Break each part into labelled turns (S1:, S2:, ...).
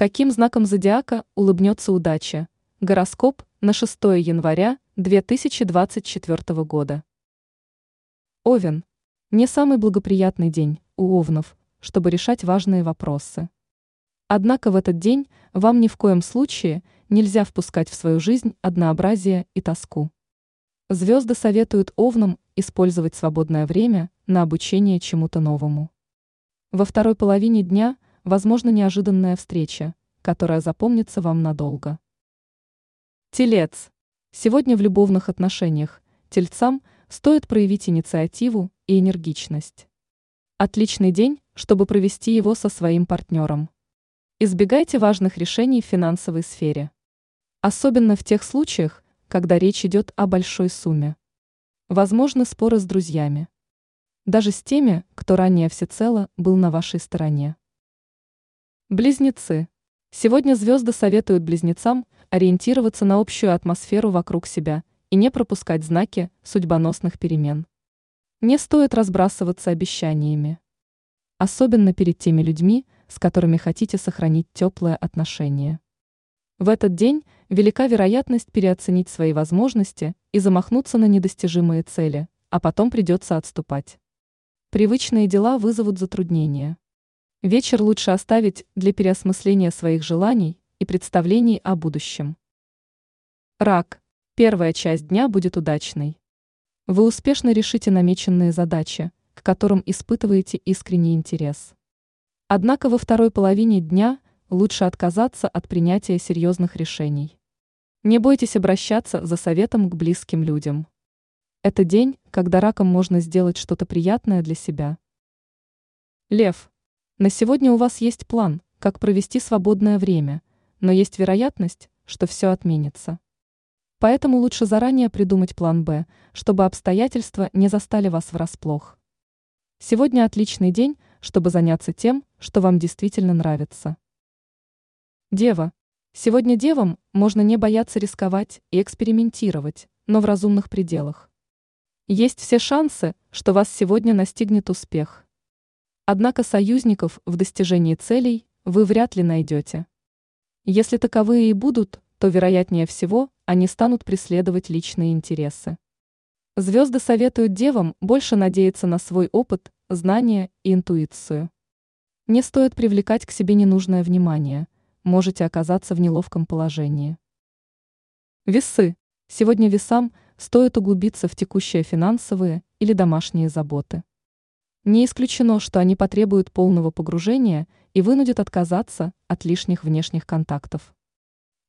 S1: Каким знаком зодиака улыбнется удача? Гороскоп на 6 января 2024 года. Овен. Не самый благоприятный день у овнов, чтобы решать важные вопросы. Однако в этот день вам ни в коем случае нельзя впускать в свою жизнь однообразие и тоску. Звезды советуют овнам использовать свободное время на обучение чему-то новому. Во второй половине дня – возможно неожиданная встреча, которая запомнится вам надолго. Телец. Сегодня в любовных отношениях тельцам стоит проявить инициативу и энергичность. Отличный день, чтобы провести его со своим партнером. Избегайте важных решений в финансовой сфере. Особенно в тех случаях, когда речь идет о большой сумме. Возможны споры с друзьями. Даже с теми, кто ранее всецело был на вашей стороне. Близнецы. Сегодня звезды советуют близнецам ориентироваться на общую атмосферу вокруг себя и не пропускать знаки судьбоносных перемен. Не стоит разбрасываться обещаниями. Особенно перед теми людьми, с которыми хотите сохранить теплое отношение. В этот день велика вероятность переоценить свои возможности и замахнуться на недостижимые цели, а потом придется отступать. Привычные дела вызовут затруднения. Вечер лучше оставить для переосмысления своих желаний и представлений о будущем. Рак. Первая часть дня будет удачной. Вы успешно решите намеченные задачи, к которым испытываете искренний интерес. Однако во второй половине дня лучше отказаться от принятия серьезных решений. Не бойтесь обращаться за советом к близким людям. Это день, когда раком можно сделать что-то приятное для себя. Лев. На сегодня у вас есть план, как провести свободное время, но есть вероятность, что все отменится. Поэтому лучше заранее придумать план «Б», чтобы обстоятельства не застали вас врасплох. Сегодня отличный день, чтобы заняться тем, что вам действительно нравится. Дева. Сегодня девам можно не бояться рисковать и экспериментировать, но в разумных пределах. Есть все шансы, что вас сегодня настигнет успех. Однако союзников в достижении целей вы вряд ли найдете. Если таковые и будут, то вероятнее всего они станут преследовать личные интересы. Звезды советуют девам больше надеяться на свой опыт, знания и интуицию. Не стоит привлекать к себе ненужное внимание, можете оказаться в неловком положении. Весы. Сегодня весам стоит углубиться в текущие финансовые или домашние заботы. Не исключено, что они потребуют полного погружения и вынудят отказаться от лишних внешних контактов.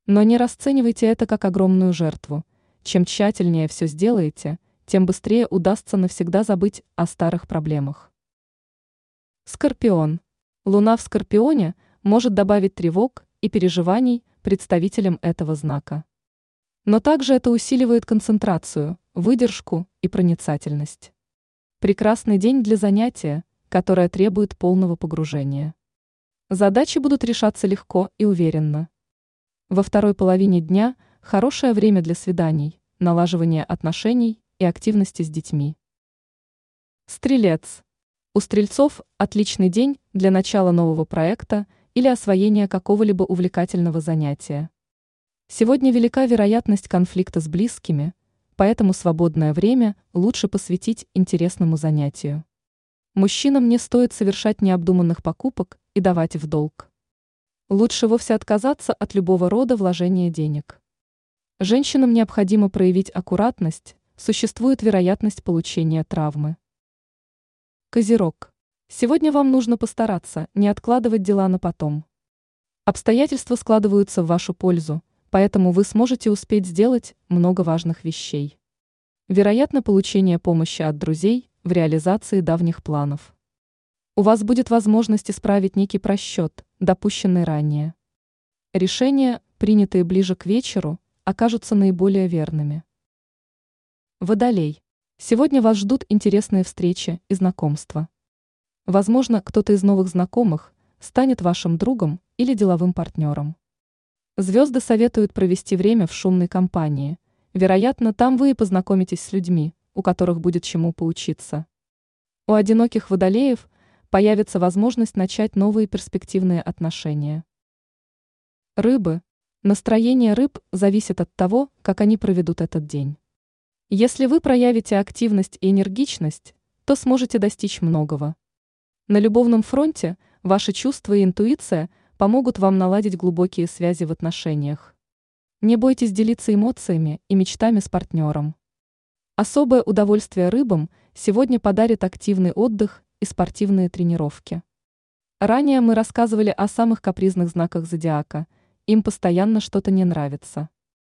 S1: Но не расценивайте это как огромную жертву. Чем тщательнее все сделаете, тем быстрее удастся навсегда забыть о старых проблемах. Скорпион. Луна в Скорпионе может добавить тревог и переживаний представителям этого знака. Но также это усиливает концентрацию, выдержку и проницательность. Прекрасный день для занятия, которое требует полного погружения. Задачи будут решаться легко и уверенно. Во второй половине дня хорошее время для свиданий, налаживания отношений и активности с детьми. Стрелец. У стрельцов отличный день для начала нового проекта или освоения какого-либо увлекательного занятия. Сегодня велика вероятность конфликта с близкими – поэтому свободное время лучше посвятить интересному занятию. Мужчинам не стоит совершать необдуманных покупок и давать в долг. Лучше вовсе отказаться от любого рода вложения денег. Женщинам необходимо проявить аккуратность, существует вероятность получения травмы. Козерог. Сегодня вам нужно постараться не откладывать дела на потом. Обстоятельства складываются в вашу пользу, поэтому вы сможете успеть сделать много важных вещей. Вероятно получение помощи от друзей в реализации давних планов. У вас будет возможность исправить некий просчет, допущенный ранее. Решения, принятые ближе к вечеру, окажутся наиболее верными. Водолей. Сегодня вас ждут интересные встречи и знакомства. Возможно, кто-то из новых знакомых станет вашим другом или деловым партнером. Звезды советуют провести время в шумной компании. Вероятно, там вы и познакомитесь с людьми, у которых будет чему поучиться. У одиноких водолеев появится возможность начать новые перспективные отношения. Рыбы. Настроение рыб зависит от того, как они проведут этот день. Если вы проявите активность и энергичность, то сможете достичь многого. На любовном фронте ваши чувства и интуиция помогут вам наладить глубокие связи в отношениях. Не бойтесь делиться эмоциями и мечтами с партнером. Особое удовольствие рыбам сегодня подарит активный отдых и спортивные тренировки. Ранее мы рассказывали о самых капризных знаках зодиака – им постоянно что-то не нравится.